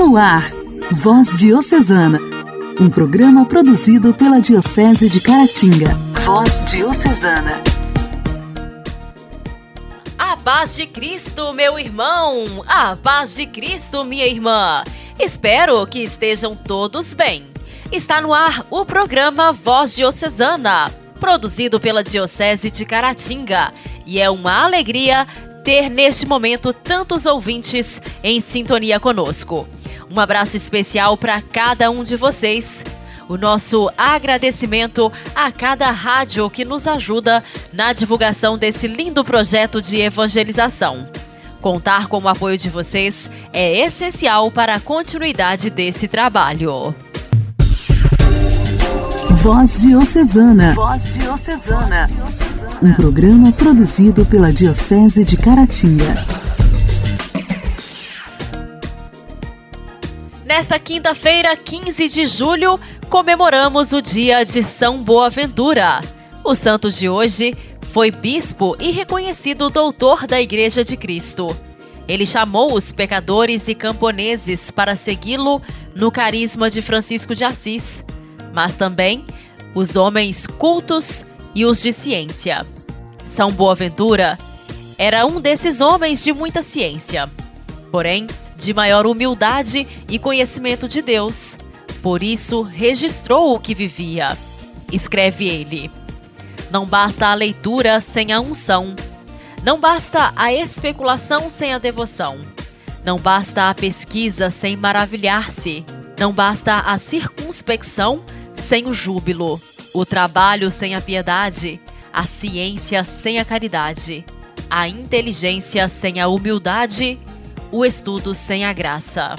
No ar, Voz Diocesana, um programa produzido pela Diocese de Caratinga. Voz Diocesana. A paz de Cristo, meu irmão! A paz de Cristo, minha irmã! Espero que estejam todos bem. Está no ar o programa Voz Diocesana, produzido pela Diocese de Caratinga. E é uma alegria ter neste momento tantos ouvintes em sintonia conosco. Um abraço especial para cada um de vocês. O nosso agradecimento a cada rádio que nos ajuda na divulgação desse lindo projeto de evangelização. Contar com o apoio de vocês é essencial para a continuidade desse trabalho. Voz Diocesana. Voz Diocesana. Um programa produzido pela Diocese de Caratinga. Nesta quinta-feira, 15 de julho, comemoramos o dia de São Boaventura. O santo de hoje foi bispo e reconhecido doutor da Igreja de Cristo. Ele chamou os pecadores e camponeses para segui-lo no carisma de Francisco de Assis, mas também os homens cultos e os de ciência. São Boaventura era um desses homens de muita ciência. Porém, de maior humildade e conhecimento de Deus. Por isso, registrou o que vivia. Escreve ele: Não basta a leitura sem a unção. Não basta a especulação sem a devoção. Não basta a pesquisa sem maravilhar-se. Não basta a circunspecção sem o júbilo. O trabalho sem a piedade. A ciência sem a caridade. A inteligência sem a humildade o estudo sem a graça.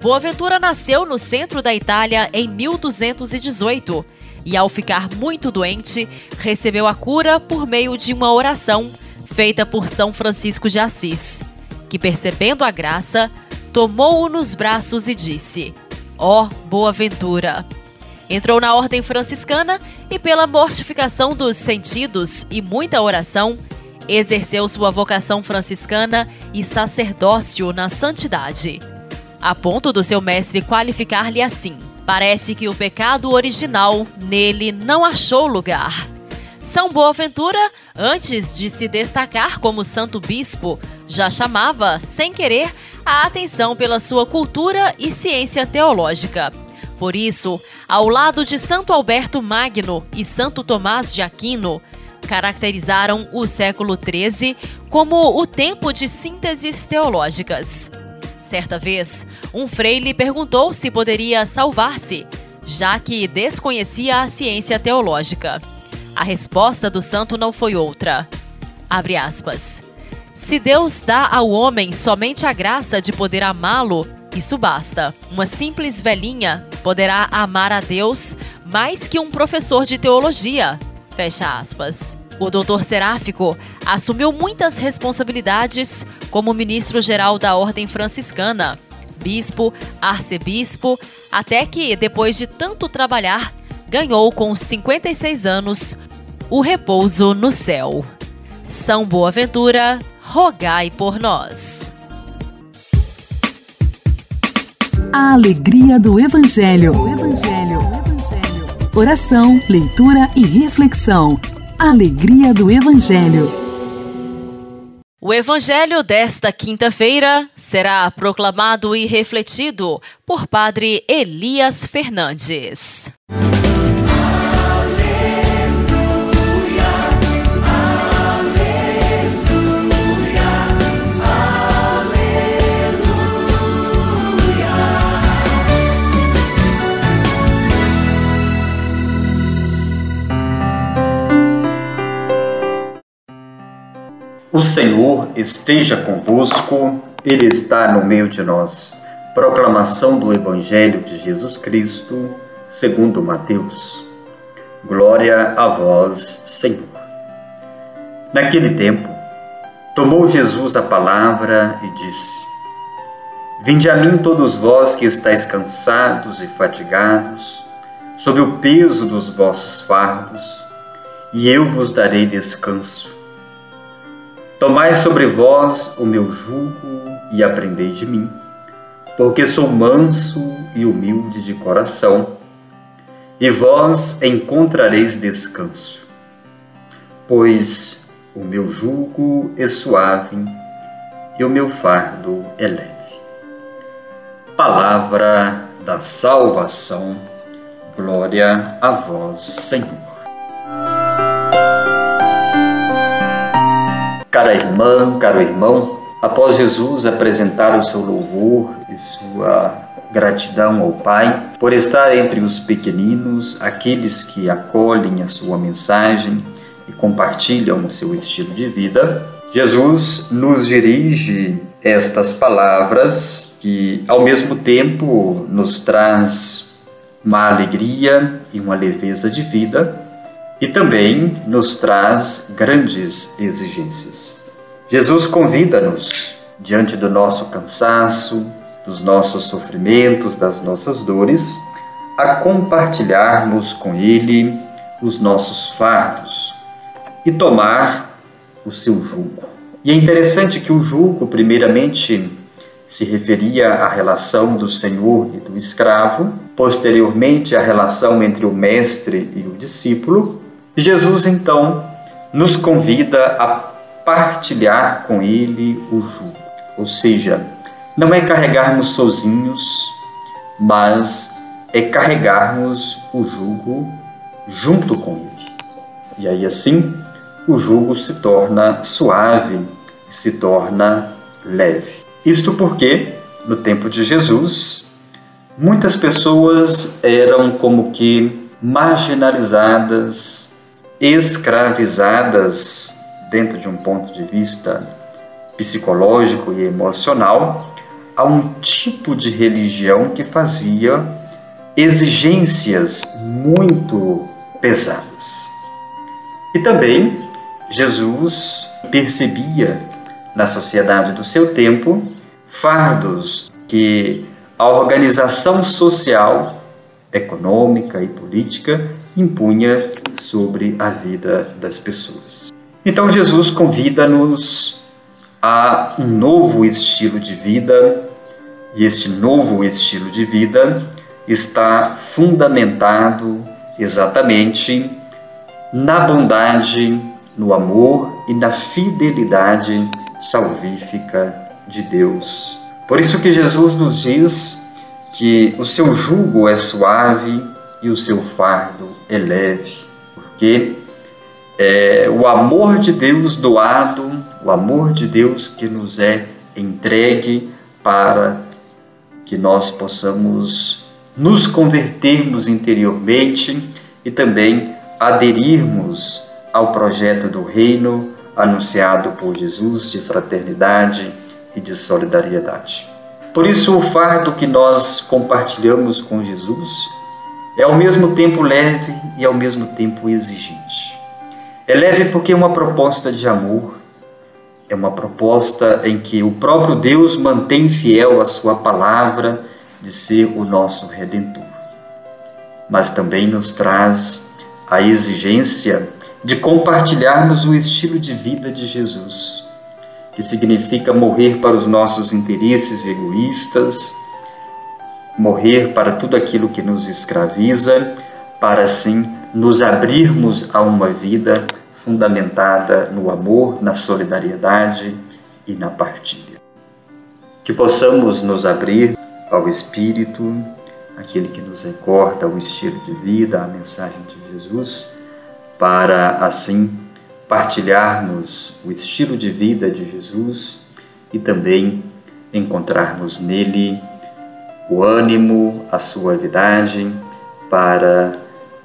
Boaventura nasceu no centro da Itália em 1218 e, ao ficar muito doente, recebeu a cura por meio de uma oração feita por São Francisco de Assis, que, percebendo a graça, tomou-o nos braços e disse: Ó oh, Boaventura! Entrou na ordem franciscana e, pela mortificação dos sentidos e muita oração, Exerceu sua vocação franciscana e sacerdócio na santidade, a ponto do seu mestre qualificar-lhe assim: Parece que o pecado original nele não achou lugar. São Boaventura, antes de se destacar como santo bispo, já chamava, sem querer, a atenção pela sua cultura e ciência teológica. Por isso, ao lado de Santo Alberto Magno e Santo Tomás de Aquino, caracterizaram o século XIII como o tempo de sínteses teológicas. Certa vez, um freile perguntou se poderia salvar-se, já que desconhecia a ciência teológica. A resposta do santo não foi outra. Abre aspas. Se Deus dá ao homem somente a graça de poder amá-lo, isso basta. Uma simples velhinha poderá amar a Deus mais que um professor de teologia. Fecha aspas. O doutor Seráfico assumiu muitas responsabilidades como ministro-geral da Ordem Franciscana, bispo, arcebispo, até que, depois de tanto trabalhar, ganhou com 56 anos o repouso no céu. São Boaventura, rogai por nós. A alegria do Evangelho. Evangelho. Evangelho. Oração, leitura e reflexão. Alegria do Evangelho. O Evangelho desta quinta-feira será proclamado e refletido por Padre Elias Fernandes. O Senhor esteja convosco, Ele está no meio de nós. Proclamação do Evangelho de Jesus Cristo, segundo Mateus. Glória a vós, Senhor. Naquele tempo, tomou Jesus a palavra e disse: Vinde a mim todos vós que estáis cansados e fatigados, sob o peso dos vossos fardos, e eu vos darei descanso. Tomai sobre vós o meu jugo e aprendei de mim, porque sou manso e humilde de coração, e vós encontrareis descanso. Pois o meu jugo é suave e o meu fardo é leve. Palavra da salvação. Glória a vós, Senhor. Cara irmã, caro irmão, após Jesus apresentar o seu louvor e sua gratidão ao Pai por estar entre os pequeninos, aqueles que acolhem a sua mensagem e compartilham o seu estilo de vida, Jesus nos dirige estas palavras que ao mesmo tempo nos traz uma alegria e uma leveza de vida e também nos traz grandes exigências. Jesus convida-nos, diante do nosso cansaço, dos nossos sofrimentos, das nossas dores, a compartilharmos com Ele os nossos fardos e tomar o seu jugo. E é interessante que o jugo, primeiramente, se referia à relação do senhor e do escravo, posteriormente à relação entre o mestre e o discípulo. Jesus então nos convida a partilhar com ele o jugo, ou seja, não é carregarmos sozinhos, mas é carregarmos o jugo junto com ele. E aí assim, o jugo se torna suave, se torna leve. Isto porque, no tempo de Jesus, muitas pessoas eram como que marginalizadas, escravizadas, dentro de um ponto de vista psicológico e emocional, a um tipo de religião que fazia exigências muito pesadas. E também Jesus percebia na sociedade do seu tempo fardos que a organização social, econômica e política impunha sobre a vida das pessoas. Então Jesus convida-nos a um novo estilo de vida, e este novo estilo de vida está fundamentado exatamente na bondade, no amor e na fidelidade salvífica de Deus. Por isso que Jesus nos diz que o seu jugo é suave e o seu fardo é leve, porque é o amor de Deus doado, o amor de Deus que nos é entregue para que nós possamos nos convertermos interiormente e também aderirmos ao projeto do reino anunciado por Jesus de fraternidade e de solidariedade. Por isso, o fardo que nós compartilhamos com Jesus é ao mesmo tempo leve e ao mesmo tempo exigente. É leve porque é uma proposta de amor, é uma proposta em que o próprio Deus mantém fiel a sua palavra de ser o nosso redentor. Mas também nos traz a exigência de compartilharmos o estilo de vida de Jesus, que significa morrer para os nossos interesses egoístas, morrer para tudo aquilo que nos escraviza, para assim nos abrirmos a uma vida fundamentada no amor, na solidariedade e na partilha. Que possamos nos abrir ao Espírito, aquele que nos recorda o estilo de vida, a mensagem de Jesus para assim partilharmos o estilo de vida de Jesus e também encontrarmos nele o ânimo, a suavidade para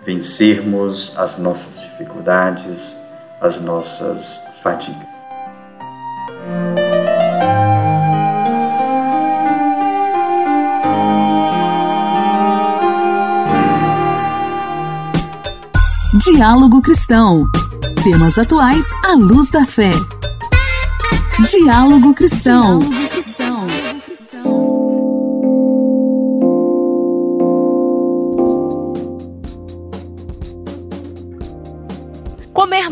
vencermos as nossas dificuldades, as nossas fadigas. Diálogo Cristão. Temas atuais à luz da fé. Diálogo Cristão. Comer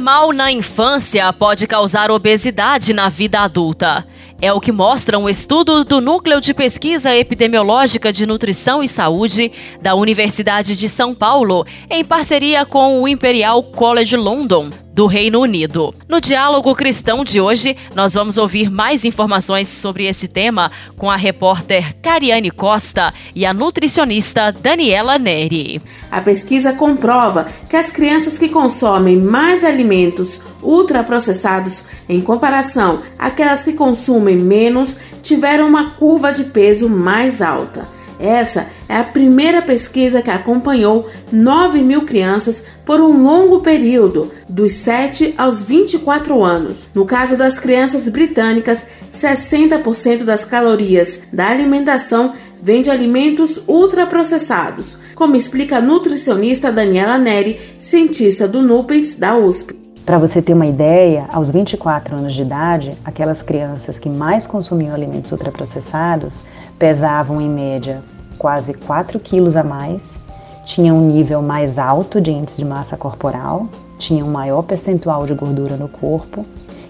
mal na infância pode causar obesidade na vida adulta. É o que mostra um estudo do Núcleo de Pesquisa Epidemiológica de Nutrição e Saúde da Universidade de São Paulo, em parceria com o Imperial College London, do Reino Unido. No Diálogo Cristão de hoje, nós vamos ouvir mais informações sobre esse tema com a repórter Cariane Costa e a nutricionista Daniela Neri. A pesquisa comprova que as crianças que consomem mais alimentos ultraprocessados em comparação àquelas que consumem menos tiveram uma curva de peso mais alta. Essa é a primeira pesquisa que acompanhou 9 mil crianças por um longo período, dos 7 aos 24 anos. No caso das crianças britânicas, 60% das calorias da alimentação vem de alimentos ultraprocessados, como explica a nutricionista Daniela Neri, cientista do NUPES da USP. Para você ter uma ideia, aos 24 anos de idade, aquelas crianças que mais consumiam alimentos ultraprocessados pesavam em média quase 4 quilos a mais, tinham um nível mais alto de índice de massa corporal, tinham um maior percentual de gordura no corpo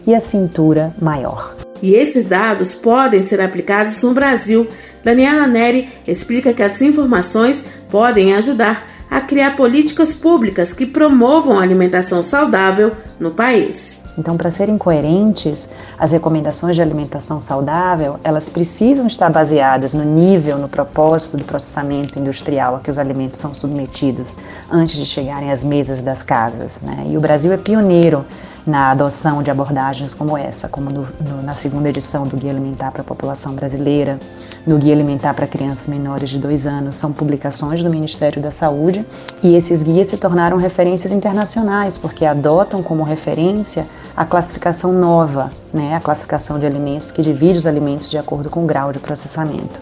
e a cintura maior. E esses dados podem ser aplicados no Brasil. Daniela Neri explica que as informações podem ajudar a criar políticas públicas que promovam a alimentação saudável no país. Então, para serem coerentes, as recomendações de alimentação saudável, elas precisam estar baseadas no nível, no propósito do processamento industrial a que os alimentos são submetidos antes de chegarem às mesas das casas. Né? E o Brasil é pioneiro na adoção de abordagens como essa, como no, no, na segunda edição do Guia Alimentar para a População Brasileira, no Guia Alimentar para Crianças Menores de 2 anos, são publicações do Ministério da Saúde e esses guias se tornaram referências internacionais, porque adotam como referência a classificação nova, né, a classificação de alimentos que divide os alimentos de acordo com o grau de processamento.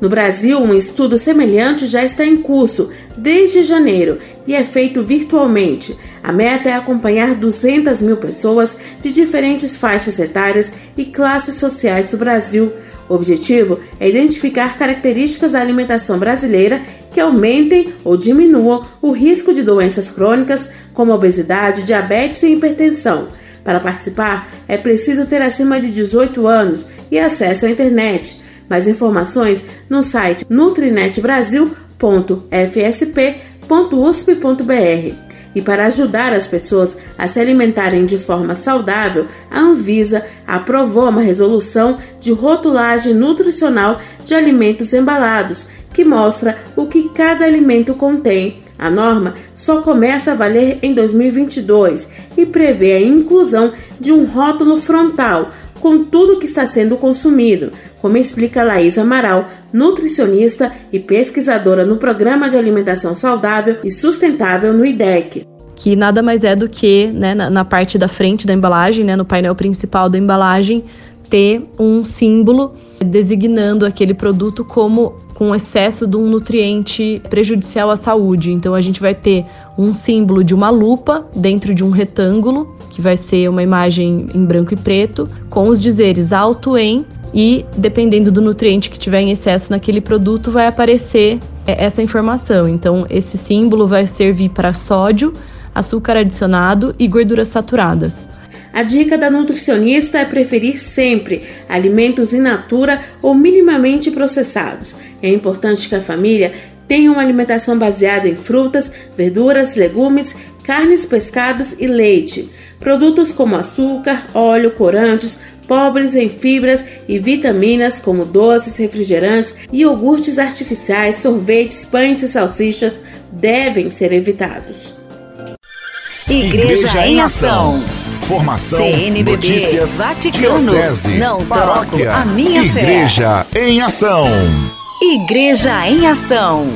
No Brasil, um estudo semelhante já está em curso desde janeiro e é feito virtualmente. A meta é acompanhar 200 mil pessoas de diferentes faixas etárias e classes sociais do Brasil. O objetivo é identificar características da alimentação brasileira que aumentem ou diminuam o risco de doenças crônicas como obesidade, diabetes e hipertensão. Para participar, é preciso ter acima de 18 anos e acesso à internet. Mais informações no site nutrinetbrasil.fsp.usp.br. E para ajudar as pessoas a se alimentarem de forma saudável, a Anvisa aprovou uma resolução de rotulagem nutricional de alimentos embalados, que mostra o que cada alimento contém. A norma só começa a valer em 2022 e prevê a inclusão de um rótulo frontal com tudo que está sendo consumido, como explica Laís Amaral, nutricionista e pesquisadora no Programa de Alimentação Saudável e Sustentável no IDEC. Que nada mais é do que, né, na, na parte da frente da embalagem, né, no painel principal da embalagem, ter um símbolo designando aquele produto como com excesso de um nutriente prejudicial à saúde. Então a gente vai ter um símbolo de uma lupa dentro de um retângulo, que vai ser uma imagem em branco e preto, com os dizeres alto em e dependendo do nutriente que tiver em excesso naquele produto, vai aparecer é, essa informação. Então, esse símbolo vai servir para sódio, açúcar adicionado e gorduras saturadas. A dica da nutricionista é preferir sempre alimentos in natura ou minimamente processados. É importante que a família tenha uma alimentação baseada em frutas, verduras, legumes, carnes, pescados e leite. Produtos como açúcar, óleo, corantes, pobres em fibras e vitaminas como doces, refrigerantes, iogurtes artificiais, sorvetes, pães e salsichas devem ser evitados. Igreja, Igreja em Ação. Formação, CNBB, notícias, Vaticano, diocese, não paróquia, a minha Igreja fé. em Ação. Igreja em Ação.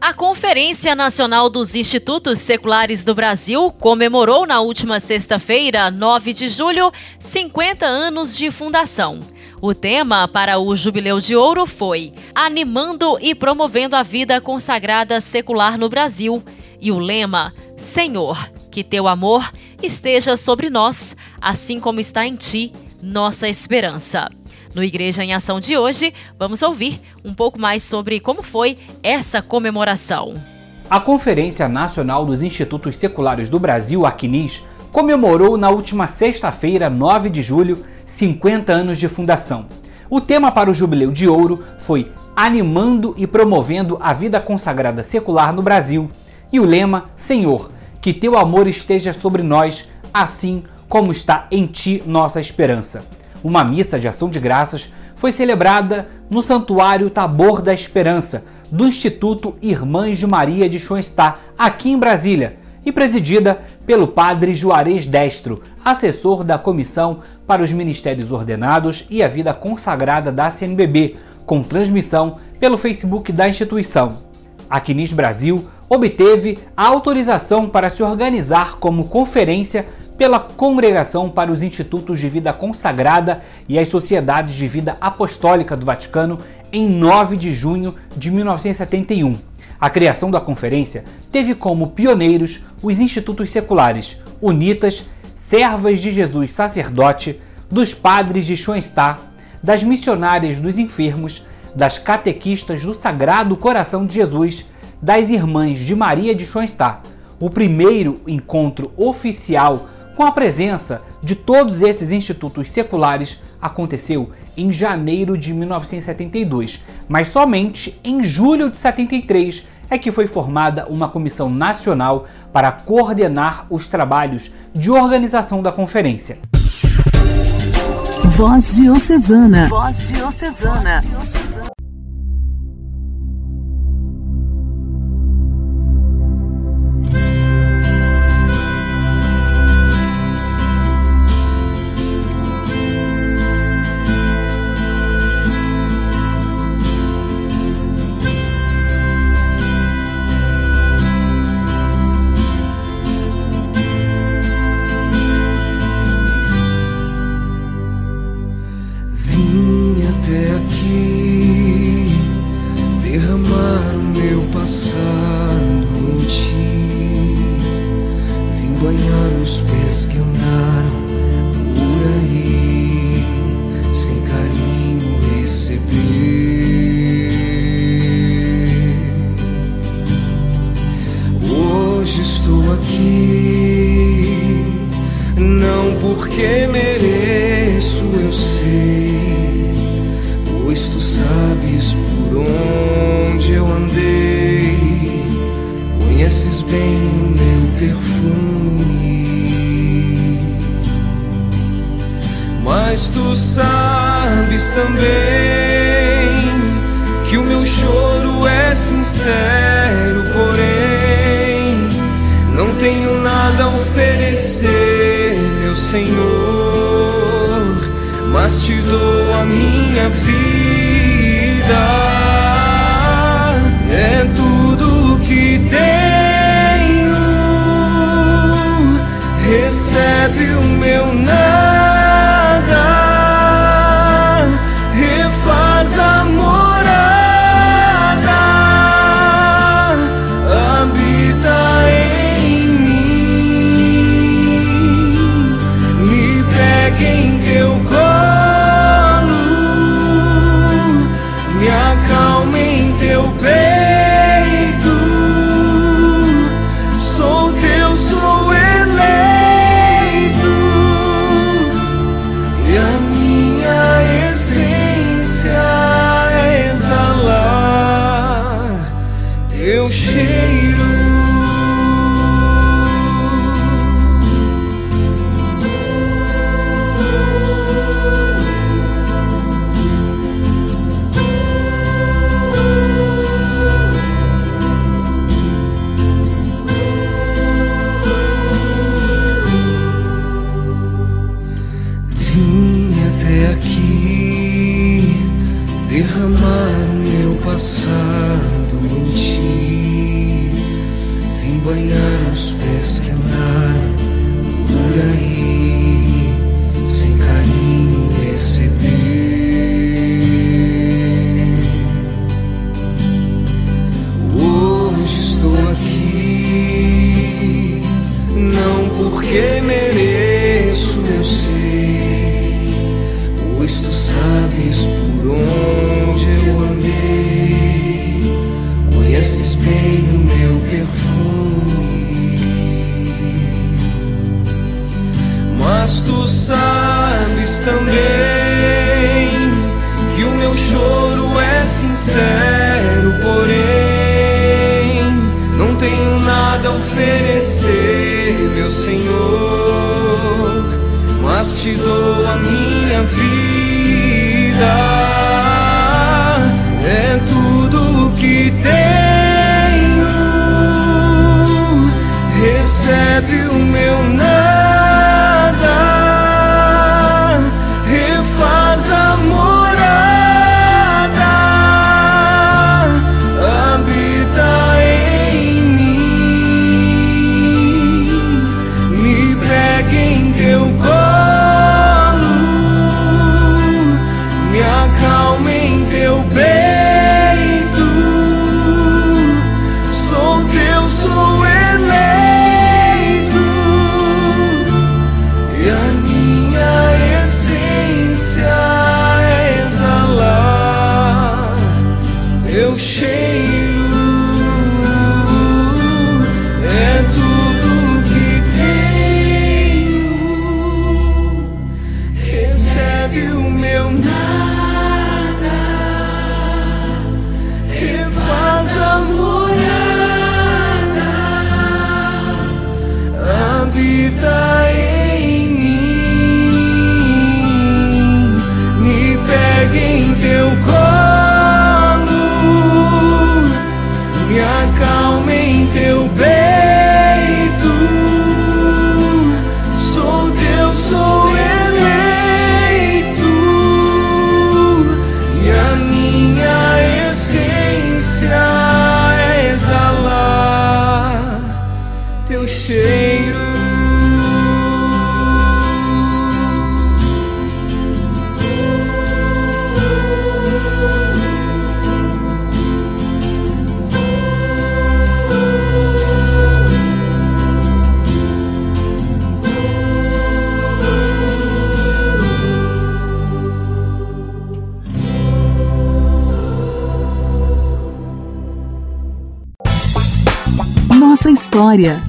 A Conferência Nacional dos Institutos Seculares do Brasil comemorou na última sexta-feira, 9 de julho, 50 anos de fundação. O tema para o Jubileu de Ouro foi Animando e Promovendo a Vida Consagrada Secular no Brasil. E o lema Senhor, que teu amor esteja sobre nós, assim como está em ti, nossa esperança. No Igreja em Ação de hoje, vamos ouvir um pouco mais sobre como foi essa comemoração. A Conferência Nacional dos Institutos Seculares do Brasil, a CNIS, comemorou na última sexta-feira, 9 de julho, 50 anos de fundação. O tema para o Jubileu de Ouro foi Animando e promovendo a vida consagrada secular no Brasil e o lema Senhor, que teu amor esteja sobre nós, assim como está em ti nossa esperança. Uma missa de ação de graças foi celebrada no Santuário Tabor da Esperança, do Instituto Irmãs de Maria de Schoenstatt, aqui em Brasília, e presidida pelo padre Juarez Destro, assessor da Comissão para os Ministérios Ordenados e a Vida Consagrada da CNBB, com transmissão pelo Facebook da instituição. A Quinis Brasil obteve a autorização para se organizar como conferência pela Congregação para os Institutos de Vida Consagrada e as Sociedades de Vida Apostólica do Vaticano em 9 de junho de 1971. A criação da conferência teve como pioneiros os institutos seculares Unitas, Servas de Jesus Sacerdote, dos Padres de Schoenstatt, das Missionárias dos Enfermos, das Catequistas do Sagrado Coração de Jesus, das Irmãs de Maria de Schoenstatt. O primeiro encontro oficial com a presença de todos esses institutos seculares aconteceu em janeiro de 1972, mas somente em julho de 73 é que foi formada uma comissão nacional para coordenar os trabalhos de organização da conferência. Voz Diocesana. Voz Diocesana. sincero, porém não tenho nada a oferecer, meu Senhor, mas te dou a minha vida.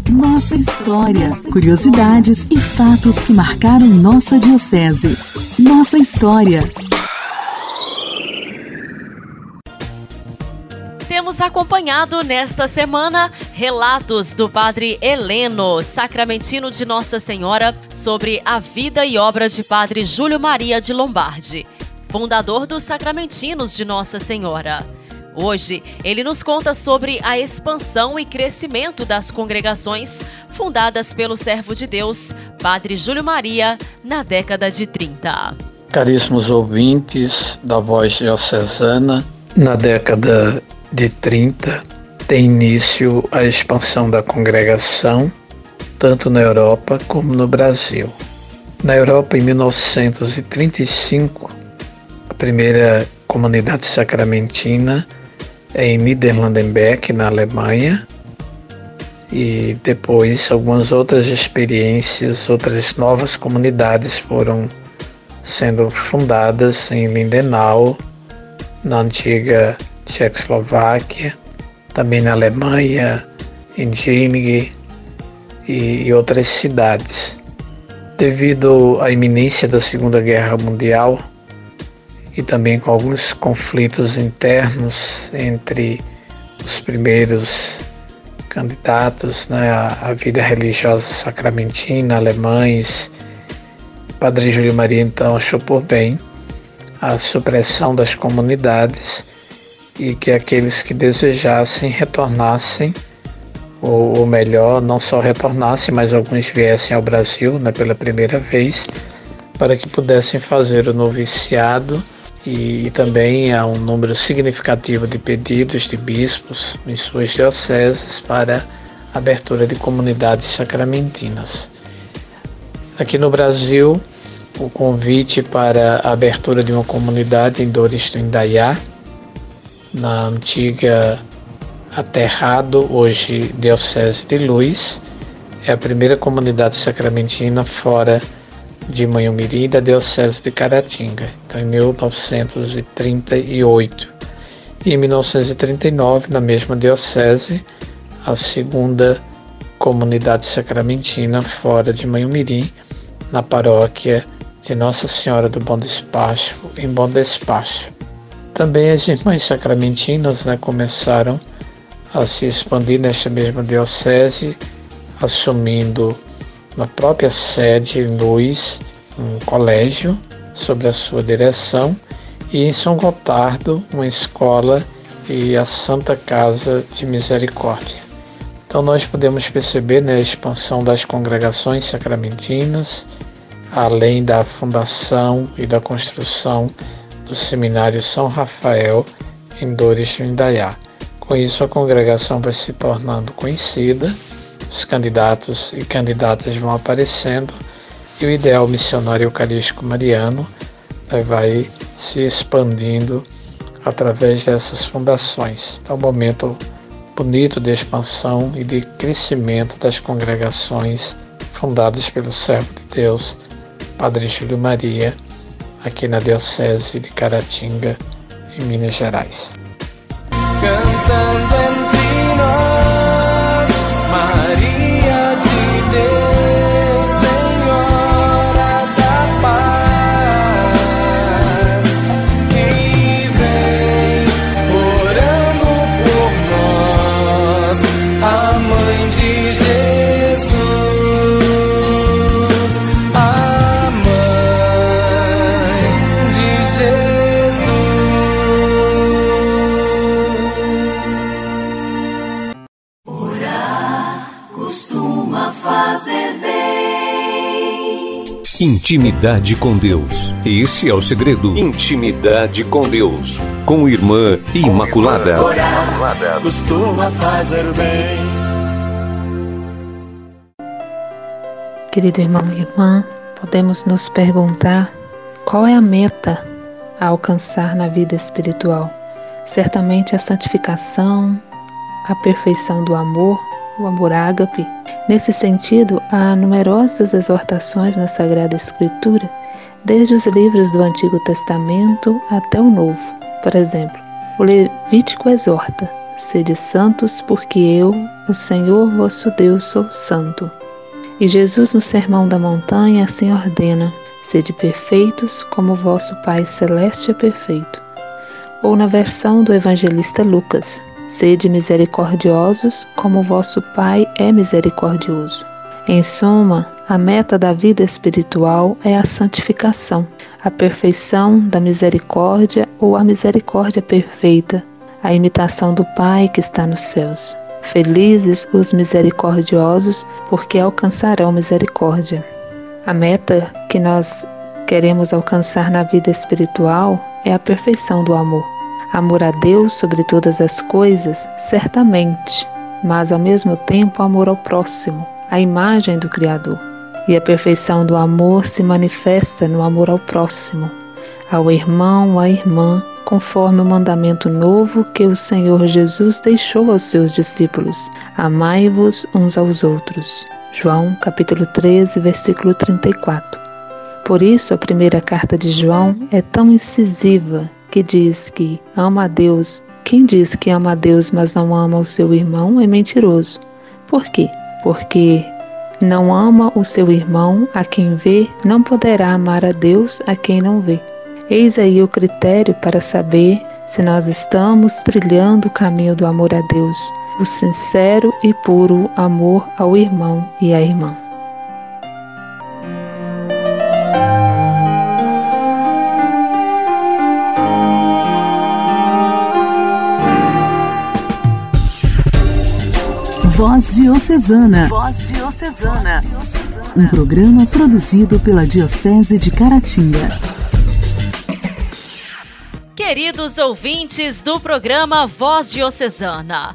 Nossa história. Curiosidades e fatos que marcaram nossa diocese. Nossa história. Temos acompanhado nesta semana relatos do Padre Heleno, sacramentino de Nossa Senhora, sobre a vida e obra de Padre Júlio Maria de Lombardi, fundador dos Sacramentinos de Nossa Senhora. Hoje, ele nos conta sobre a expansão e crescimento das congregações fundadas pelo servo de Deus, Padre Júlio Maria, na década de 30. Caríssimos ouvintes da Voz Diocesana, na década de 30 tem início a expansão da congregação, tanto na Europa como no Brasil. Na Europa, em 1935, a primeira comunidade sacramentina em Niederlandenberg, na Alemanha, e depois algumas outras experiências, outras novas comunidades foram sendo fundadas em Lindenau, na antiga Tchecoslováquia, também na Alemanha, em Jennig e, e outras cidades. Devido à iminência da Segunda Guerra Mundial e também com alguns conflitos internos entre os primeiros candidatos né, à, vida religiosa sacramentina, alemães, Padre Júlio Maria então achou por bem a supressão das comunidades e que aqueles que desejassem retornassem, ou, ou melhor, não só retornassem, mas alguns viessem ao Brasil né, pela primeira vez, para que pudessem fazer o noviciado e também há um número significativo de pedidos de bispos em suas dioceses para abertura de comunidades sacramentinas. Aqui no Brasil, o convite para a abertura de uma comunidade em Dores do Indaiá, na antiga Aterrado, hoje Diocese de Luz, é a primeira comunidade sacramentina fora de Manhumirim da Diocese de Caratinga, então em 1938. E em 1939, na mesma diocese, a segunda comunidade sacramentina fora de Manhumirim, na paróquia de Nossa Senhora do Bom Despacho, em Bom Despacho. Também as irmãs sacramentinas né, começaram a se expandir nesta mesma diocese, assumindo na própria sede Luz, um colégio, sob a sua direção, e em São Gotardo, uma escola e a Santa Casa de Misericórdia. Então nós podemos perceber né, a expansão das congregações sacramentinas, além da fundação e da construção do Seminário São Rafael em Dores do Indaiá. Com isso, a congregação vai se tornando conhecida, os candidatos e candidatas vão aparecendo e o ideal missionário eucarístico mariano né, vai se expandindo através dessas fundações. Então, um momento bonito de expansão e de crescimento das congregações fundadas pelo servo de Deus, Padre Júlio Maria, aqui na Diocese de Caratinga, em Minas Gerais. Cantando Intimidade com Deus. Esse é o segredo. Intimidade com Deus. Com Irmã Imaculada. Costuma fazer bem. Querido irmão e irmã, podemos nos perguntar qual é a meta a alcançar na vida espiritual. Certamente a santificação, a perfeição do amor, o amor ágape. Nesse sentido, há numerosas exortações na Sagrada Escritura, desde os livros do Antigo Testamento até o Novo. Por exemplo, o Levítico exorta: Sede santos, porque eu, o Senhor vosso Deus, sou santo. E Jesus, no Sermão da Montanha, assim ordena: Sede perfeitos, como vosso Pai Celeste é perfeito. Ou na versão do evangelista Lucas: Sede misericordiosos, como vosso Pai é misericordioso. Em suma, a meta da vida espiritual é a santificação, a perfeição da misericórdia ou a misericórdia perfeita, a imitação do Pai que está nos céus. Felizes os misericordiosos, porque alcançarão misericórdia. A meta que nós queremos alcançar na vida espiritual é a perfeição do amor. Amor a Deus sobre todas as coisas, certamente, mas ao mesmo tempo amor ao próximo, a imagem do Criador. E a perfeição do amor se manifesta no amor ao próximo, ao irmão, à irmã, conforme o mandamento novo que o Senhor Jesus deixou aos seus discípulos: Amai-vos uns aos outros. João, capítulo 13, versículo 34. Por isso, a primeira carta de João é tão incisiva que diz que ama a Deus. Quem diz que ama a Deus, mas não ama o seu irmão, é mentiroso. Por quê? Porque não ama o seu irmão a quem vê, não poderá amar a Deus a quem não vê. Eis aí o critério para saber se nós estamos trilhando o caminho do amor a Deus, o sincero e puro amor ao irmão e à irmã. Voz Diocesana. Voz Diocesana. Um programa produzido pela Diocese de Caratinga. Queridos ouvintes do programa Voz Diocesana,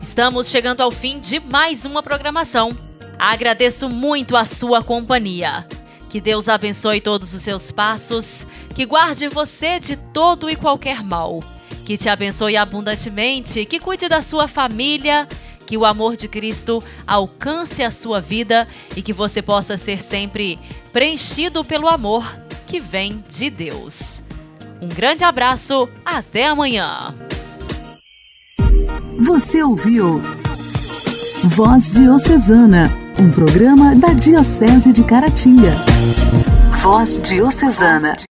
estamos chegando ao fim de mais uma programação. Agradeço muito a sua companhia. Que Deus abençoe todos os seus passos, que guarde você de todo e qualquer mal, que te abençoe abundantemente, que cuide da sua família, que o amor de Cristo alcance a sua vida e que você possa ser sempre preenchido pelo amor que vem de Deus. Um grande abraço, até amanhã. Você ouviu Voz Diocesana, um programa da Diocese de Caratinga. Voz Diocesana.